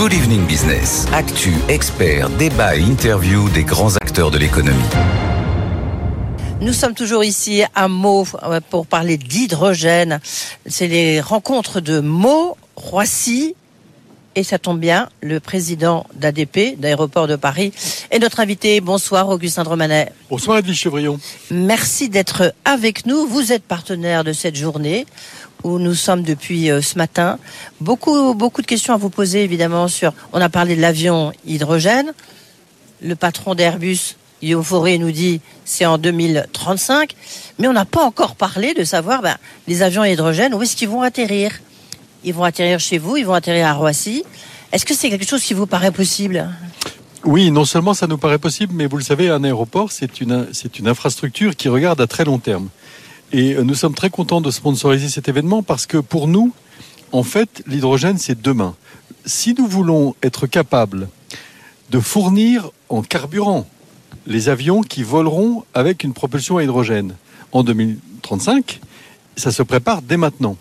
Good Evening Business. Actu, experts, débat et interview des grands acteurs de l'économie. Nous sommes toujours ici à Meaux euh, pour parler d'hydrogène. C'est les rencontres de Meaux, Roissy et ça tombe bien, le président d'ADP, d'Aéroport de Paris, est notre invité. Bonsoir, Augustin Dromanet. Bonsoir, Edwige Chevrillon. Merci d'être avec nous. Vous êtes partenaire de cette journée où nous sommes depuis euh, ce matin. Beaucoup, beaucoup de questions à vous poser, évidemment, sur, on a parlé de l'avion hydrogène. Le patron d'Airbus, Guillaume Fauré, nous dit, c'est en 2035. Mais on n'a pas encore parlé de savoir, ben, les avions hydrogène, où est-ce qu'ils vont atterrir? Ils vont atterrir chez vous, ils vont atterrir à Roissy. Est-ce que c'est quelque chose qui vous paraît possible? Oui, non seulement ça nous paraît possible, mais vous le savez, un aéroport, c'est une, c'est une infrastructure qui regarde à très long terme. Et euh, nous sommes très contents de sponsoriser cet événement parce que pour nous, en fait, l'hydrogène, c'est demain. Si nous voulons être capables de fournir en carburant les avions qui voleront avec une propulsion à hydrogène en 2035, ça se prépare dès maintenant.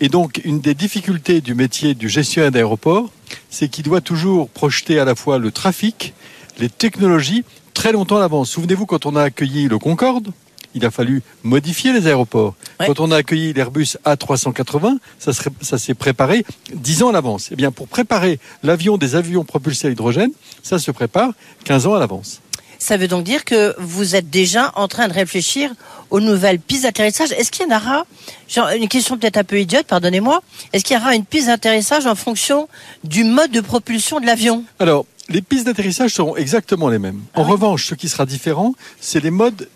Et donc, une des difficultés du métier du gestionnaire d'aéroport, c'est qu'il doit toujours projeter à la fois le trafic, les technologies, très longtemps à l'avance. Souvenez-vous, quand on a accueilli le Concorde, il a fallu modifier les aéroports. Ouais. Quand on a accueilli l'Airbus A380, ça, serait- ça s'est préparé dix ans à l'avance. Eh bien, pour préparer l'avion des avions propulsés à l'hydrogène, ça se prépare 15 ans à l'avance. Ça veut donc dire que vous êtes déjà en train de réfléchir aux nouvelles pistes d'atterrissage. Est-ce qu'il y en aura, une question peut-être un peu idiote, pardonnez-moi, est-ce qu'il y aura une piste d'atterrissage en fonction du mode de propulsion de l'avion? Alors, les pistes d'atterrissage seront exactement les mêmes. En Ah oui. revanche, ce qui sera différent, c'est les modes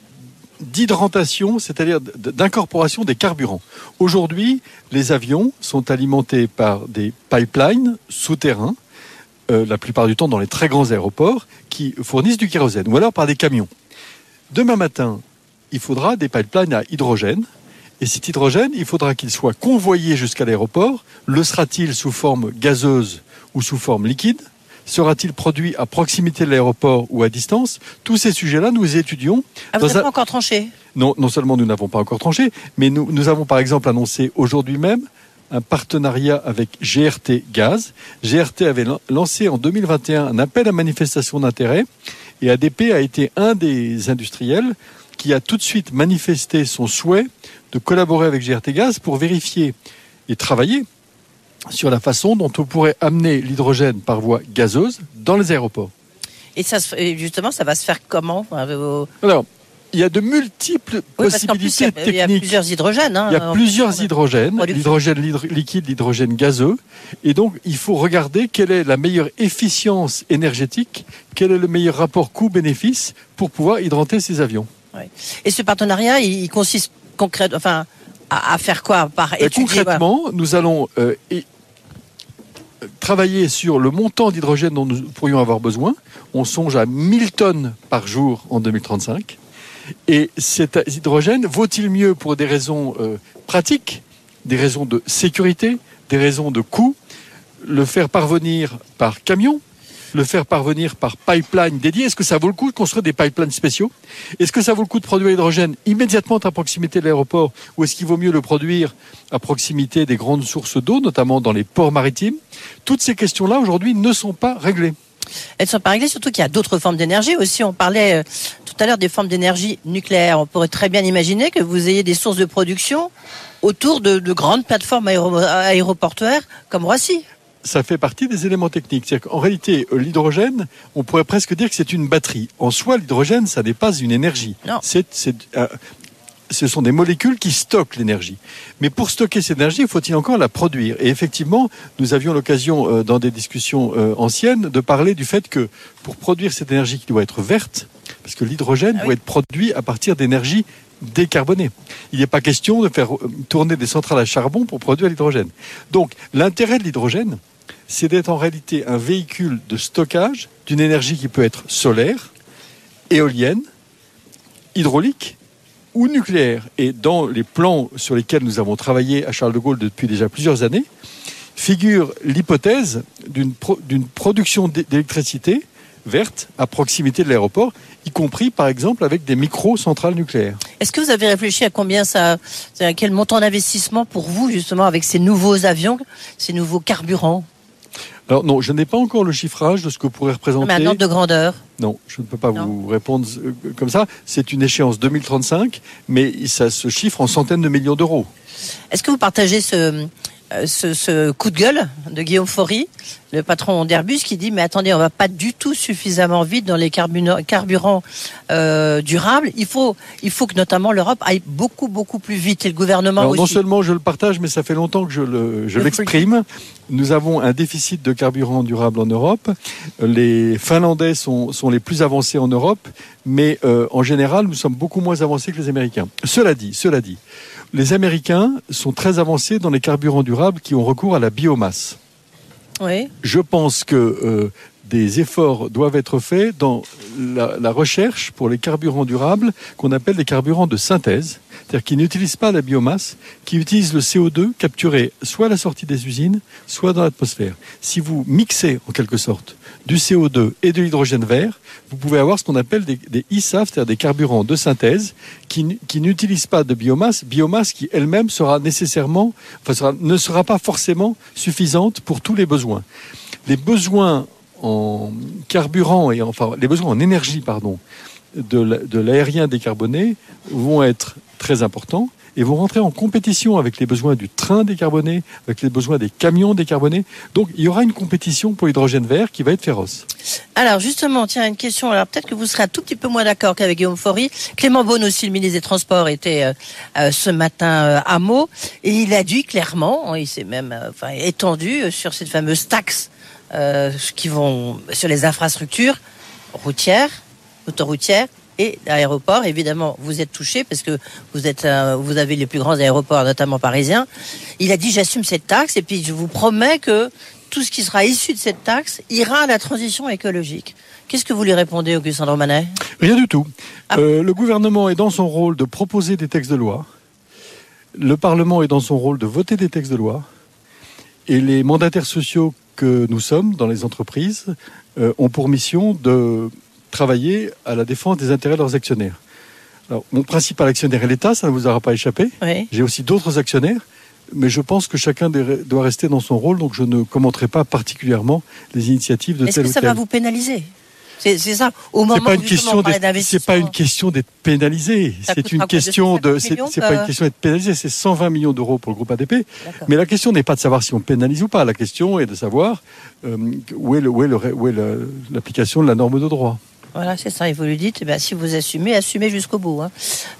d'hydratation, c'est-à-dire d'incorporation des carburants. Aujourd'hui, les avions sont alimentés par des pipelines souterrains, euh, la plupart du temps dans les très grands aéroports, qui fournissent du kérosène, ou alors par des camions. Demain matin, il faudra des pipelines à hydrogène. Et cet hydrogène, il faudra qu'il soit convoyé jusqu'à l'aéroport. Le sera-t-il sous forme gazeuse ou sous forme liquide? Sera-t-il produit à proximité de l'aéroport ou à distance Tous ces sujets-là, nous les étudions. Ah, vous n'avez pas encore tranché Non, non seulement nous n'avons pas encore tranché, mais nous, nous avons par exemple annoncé aujourd'hui même un partenariat avec GRT Gaz. GRT avait lan- lancé en 2021 un appel à manifestation d'intérêt et ADP a été un des industriels qui a tout de suite manifesté son souhait de collaborer avec GRT Gaz pour vérifier et travailler sur la façon dont on pourrait amener l'hydrogène par voie gazeuse dans les aéroports. Et ça, justement, ça va se faire comment vos- Alors, il y a de multiples Oui, plus, possibilités a- il y, a techniques. plusieurs hydrogènes. hein, Il y a plusieurs hydrogènes, production. l'hydrogène l'hydr- liquide, l'hydrogène gazeux. Et donc, il faut regarder quelle est la meilleure efficience énergétique, quel est le meilleur rapport coût-bénéfice pour pouvoir hydrater ces avions. Et ce partenariat, il, consiste concrètement, enfin, à, à faire quoi? Par Euh, étudier voilà. concrètement, nous allons euh, euh, travailler sur le montant d'hydrogène dont nous pourrions avoir besoin. On songe à 1000 tonnes par jour en 2035. Et cet hydrogène vaut-il mieux pour des raisons euh, pratiques, des raisons de sécurité, des raisons de coût, le faire parvenir par camion, le faire parvenir par pipeline dédié Est-ce que ça vaut le coup de construire des pipelines spéciaux? Est-ce que ça vaut le coup de produire l'hydrogène immédiatement à proximité de l'aéroport? Ou est-ce qu'il vaut mieux le produire à proximité des grandes sources d'eau, notamment dans les ports maritimes? Toutes ces questions-là aujourd'hui ne sont pas réglées. Elles sont pas réglées, surtout qu'il y a d'autres formes d'énergie aussi. On parlait euh, tout à l'heure des formes d'énergie nucléaire. On pourrait très bien imaginer que vous ayez des sources de production autour de, de grandes plateformes aéro- aéroportuaires comme Roissy. Ça fait partie des éléments techniques. C'est-à-dire qu'en réalité, euh, l'hydrogène, on pourrait presque dire que c'est une batterie. En soi, l'hydrogène, ça n'est pas une énergie. Non. C'est, c'est, euh, ce sont des molécules qui stockent l'énergie. Mais pour stocker cette énergie, faut-il encore la produire? Et effectivement, nous avions l'occasion, euh, dans des discussions euh, anciennes, de parler du fait que pour produire cette énergie qui doit être verte, parce que l'hydrogène Ah oui. doit être produit à partir d'énergie décarbonée. Il n'est pas question de faire tourner des centrales à charbon pour produire l'hydrogène. Donc, l'intérêt de l'hydrogène, c'est d'être en réalité un véhicule de stockage d'une énergie qui peut être solaire, éolienne, hydraulique ou nucléaire. Et dans les plans sur lesquels nous avons travaillé à Charles de Gaulle depuis déjà plusieurs années, figure l'hypothèse d'une pro- d'une production d'é- d'électricité verte à proximité de l'aéroport, y compris par exemple avec des micro-centrales nucléaires. Est-ce que vous avez réfléchi à combien ça, à quel montant d'investissement pour vous justement avec ces nouveaux avions, ces nouveaux carburants? Alors non, je n'ai pas encore le chiffrage de ce que pourrait représenter. Mais un ordre de grandeur. Non, je ne peux pas Non. vous répondre euh, comme ça. C'est une échéance 2035, mais ça se chiffre en centaines de millions d'euros. Est-ce que vous partagez ce, ce, ce coup de gueule de Guillaume Faury, le patron d'Airbus, qui dit mais attendez, on va pas du tout suffisamment vite dans les carburants, euh, durables. Il faut, il faut que notamment l'Europe aille beaucoup beaucoup plus vite et le gouvernement Alors, aussi. non seulement je le partage, mais ça fait longtemps que je le- je Le l'exprime. Nous avons un déficit de carburant durable en Europe. Les Finlandais sont, sont les plus avancés en Europe, mais euh, en général, nous sommes beaucoup moins avancés que les Américains. Cela dit, cela dit, les Américains sont très avancés dans les carburants durables qui ont recours à la biomasse. Oui. Je pense que euh, des efforts doivent être faits dans la, recherche pour les carburants durables qu'on appelle des carburants de synthèse, c'est-à-dire qui n'utilisent pas la biomasse, qui utilisent le CO2 capturé soit à la sortie des usines, soit dans l'atmosphère. Si vous mixez en quelque sorte du CO2 et de l'hydrogène vert, vous pouvez avoir ce qu'on appelle des, des ISAF, c'est-à-dire des carburants de synthèse qui, n'utilisent pas de biomasse, biomasse qui elle-même sera nécessairement, ne sera pas forcément suffisante pour tous les besoins. Les besoins en carburant et enfin les besoins en énergie pardon de la- de l'aérien décarboné vont être très importants et vont rentrer en compétition avec les besoins du train décarboné, avec les besoins des camions décarbonés. Donc il y aura une compétition pour l'hydrogène vert qui va être féroce. Alors justement, tiens, une question. Alors peut-être que vous serez un tout petit peu moins d'accord qu'avec Guillaume Faury. Clément Beaune aussi, le ministre des Transports, était euh, euh, ce matin euh, à Meaux et il a dit clairement, il s'est même enfin, étendu sur cette fameuse taxe euh, qui vont sur les infrastructures routières, autoroutières et aéroports. Évidemment, vous êtes touché parce que vous êtes, euh, vous avez les plus grands aéroports, notamment parisiens. Il a dit j'assume cette taxe et puis je vous promets que tout ce qui sera issu de cette taxe ira à la transition écologique. Qu'est-ce que vous lui répondez, Augustin Romanet Rien du tout. Ah. Euh, le gouvernement est dans son rôle de proposer des textes de loi. Le Parlement est dans son rôle de voter des textes de loi. Et les mandataires sociaux que nous sommes dans les entreprises euh, ont pour mission de travailler à la défense des intérêts de leurs actionnaires. Alors, mon principal actionnaire est l'État, ça ne vous aura pas échappé. Oui. J'ai aussi d'autres actionnaires, mais je pense que chacun doit rester dans son rôle, donc je ne commenterai pas particulièrement les initiatives de Est-ce tel que ou ça tel. va vous pénaliser? C'est ça. Au moment C'est pas une question c'est pas une question d'être pénalisé. C'est une question de, 250 c'est, pas euh une question d'être pénalisé. C'est 120 millions d'euros pour le groupe ADP. Mais la question n'est pas de savoir si on pénalise ou pas. La question est de savoir euh, où est, le, où est, l'application de la norme de droit. Voilà, c'est ça. Et vous lui dites, eh ben, si vous assumez, assumez jusqu'au bout. hein.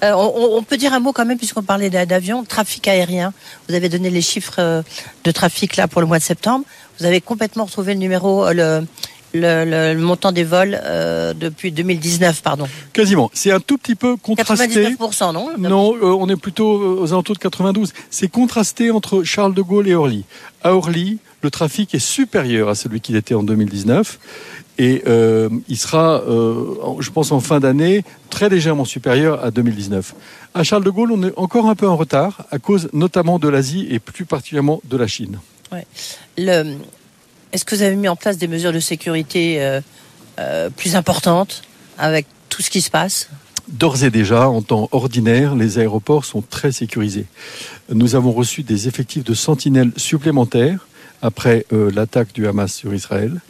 Euh, on, on peut dire un mot quand même, puisqu'on parlait d'a- d'avion, trafic aérien. Vous avez donné les chiffres euh, de trafic là pour le mois de septembre. Vous avez complètement retrouvé le numéro, euh, le, le, le- le montant des vols euh, depuis 2019, pardon. Quasiment. C'est un tout petit peu contrasté. 99%, non Non, euh, on est plutôt euh, aux alentours de 92. C'est contrasté entre Charles de Gaulle et Orly. À Orly, le trafic est supérieur à celui qu'il était en 2019. Et euh, il sera, euh, je pense, en fin d'année, très légèrement supérieur à 2019. À Charles de Gaulle, on est encore un peu en retard, à cause notamment de l'Asie et plus particulièrement de la Chine. Le- Est-ce que vous avez mis en place des mesures de sécurité euh, euh, plus importantes avec tout ce qui se passe? D'ores et déjà, en temps ordinaire, les aéroports sont très sécurisés. Nous avons reçu des effectifs de sentinelles supplémentaires après euh, l'attaque du Hamas sur Israël.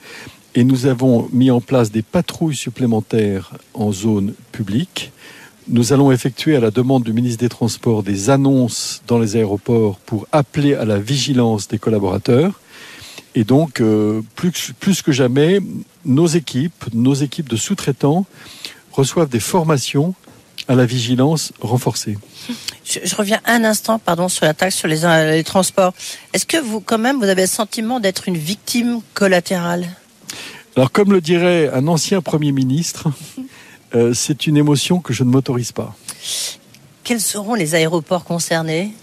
Et nous avons mis en place des patrouilles supplémentaires en zone publique. Nous allons effectuer à la demande du ministre des Transports des annonces dans les aéroports pour appeler à la vigilance des collaborateurs. Et donc, euh, plus, que- plus que jamais, nos équipes, nos équipes de sous-traitants reçoivent des formations à la vigilance renforcée. je, je reviens un instant, pardon, sur la taxe sur les, euh, les transports. Est-ce que vous, quand même, vous avez le sentiment d'être une victime collatérale? Alors, comme le dirait un ancien Premier ministre, euh, c'est une émotion que je ne m'autorise pas. Quels seront les aéroports concernés?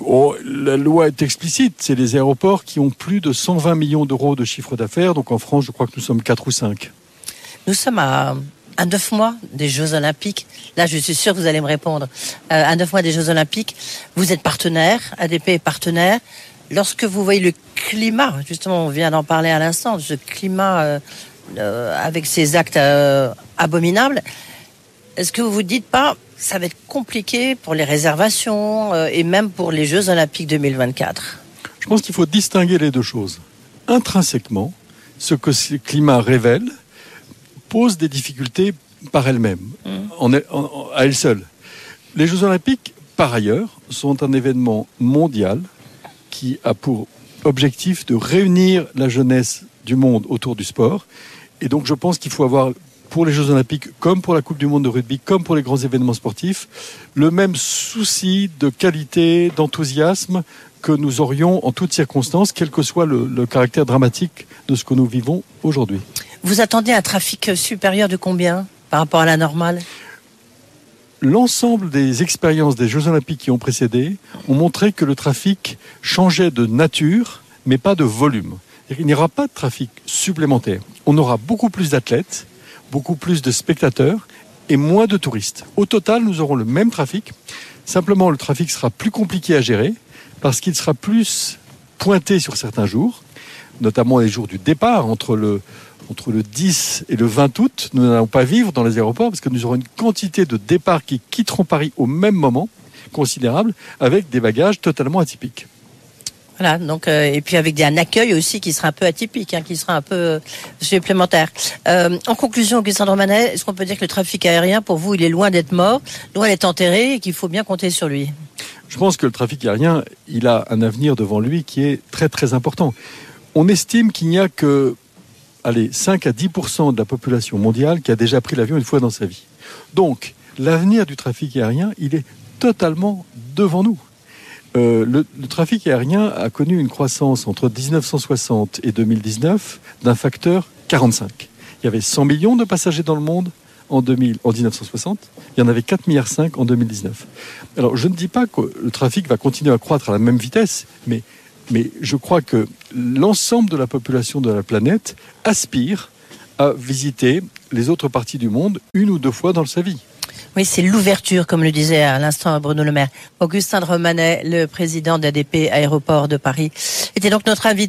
Oh, la loi est explicite, c'est les aéroports qui ont plus de 120 millions d'euros de chiffre d'affaires. Donc en France, je crois que nous sommes 4 ou 5. Nous sommes à, à neuf mois des Jeux Olympiques. Là, je suis sûr que vous allez me répondre. Euh, à neuf mois des Jeux Olympiques, vous êtes partenaire, ADP est partenaire. Lorsque vous voyez le climat, justement, on vient d'en parler à l'instant, ce climat euh, euh, avec ces actes euh, abominables, est-ce que vous vous dites pas, ça va être compliqué pour les réservations euh, et même pour les Jeux Olympiques 2024 Je pense qu'il faut distinguer les deux choses. intrinsèquement, ce que ce climat révèle pose des difficultés par elle-même, en- à elle seule. Les Jeux Olympiques, par ailleurs, sont un événement mondial qui a pour objectif de réunir la jeunesse du monde autour du sport. Et donc je pense qu'il faut avoir, pour les Jeux Olympiques, comme pour la Coupe du Monde de rugby, comme pour les grands événements sportifs, le même souci de qualité, d'enthousiasme que nous aurions en toutes circonstances, quel que soit le, le caractère dramatique de ce que nous vivons aujourd'hui. Vous attendez un trafic supérieur de combien par rapport à la normale? L'ensemble des expériences des Jeux Olympiques qui ont précédé ont montré que le trafic changeait de nature, mais pas de volume. Il n'y aura pas de trafic supplémentaire. On aura beaucoup plus d'athlètes, beaucoup plus de spectateurs et moins de touristes. Au total, nous aurons le même trafic. Simplement, le trafic sera plus compliqué à gérer parce qu'il sera plus pointé sur certains jours, notamment les jours du départ entre le, entre le 10 et le 20 août. Nous n'allons pas vivre dans les aéroports parce que nous aurons une quantité de départs qui quitteront Paris au même moment, considérable, avec des bagages totalement atypiques. Donc euh, et puis avec un accueil aussi qui sera un peu atypique, hein, qui sera un peu euh, supplémentaire. Euh, en conclusion, Augustin Romanet, est-ce qu'on peut dire que le trafic aérien, pour vous, il est loin d'être mort, loin d'être enterré, et qu'il faut bien compter sur lui? Je pense que le trafic aérien, il a un avenir devant lui qui est très très important. On estime qu'il n'y a que allez, 5 à 10 de la population mondiale qui a déjà pris l'avion une fois dans sa vie. Donc, l'avenir du trafic aérien, il est totalement devant nous. Euh, le, trafic aérien a connu une croissance entre 1960 et 2019 d'un facteur 45. Il y avait 100 millions de passagers dans le monde en, 2000, en 1960. Il y en avait 4,5 milliards en 2019. Alors, je ne dis pas que le trafic va continuer à croître à la même vitesse, mais je crois que l'ensemble de la population de la planète aspire à visiter les autres parties du monde une ou deux fois dans sa vie. Oui, c'est l'ouverture, comme le disait à l'instant Bruno Le Maire. Augustin Romanet, le président d'ADP Aéroport de Paris, était donc notre invité.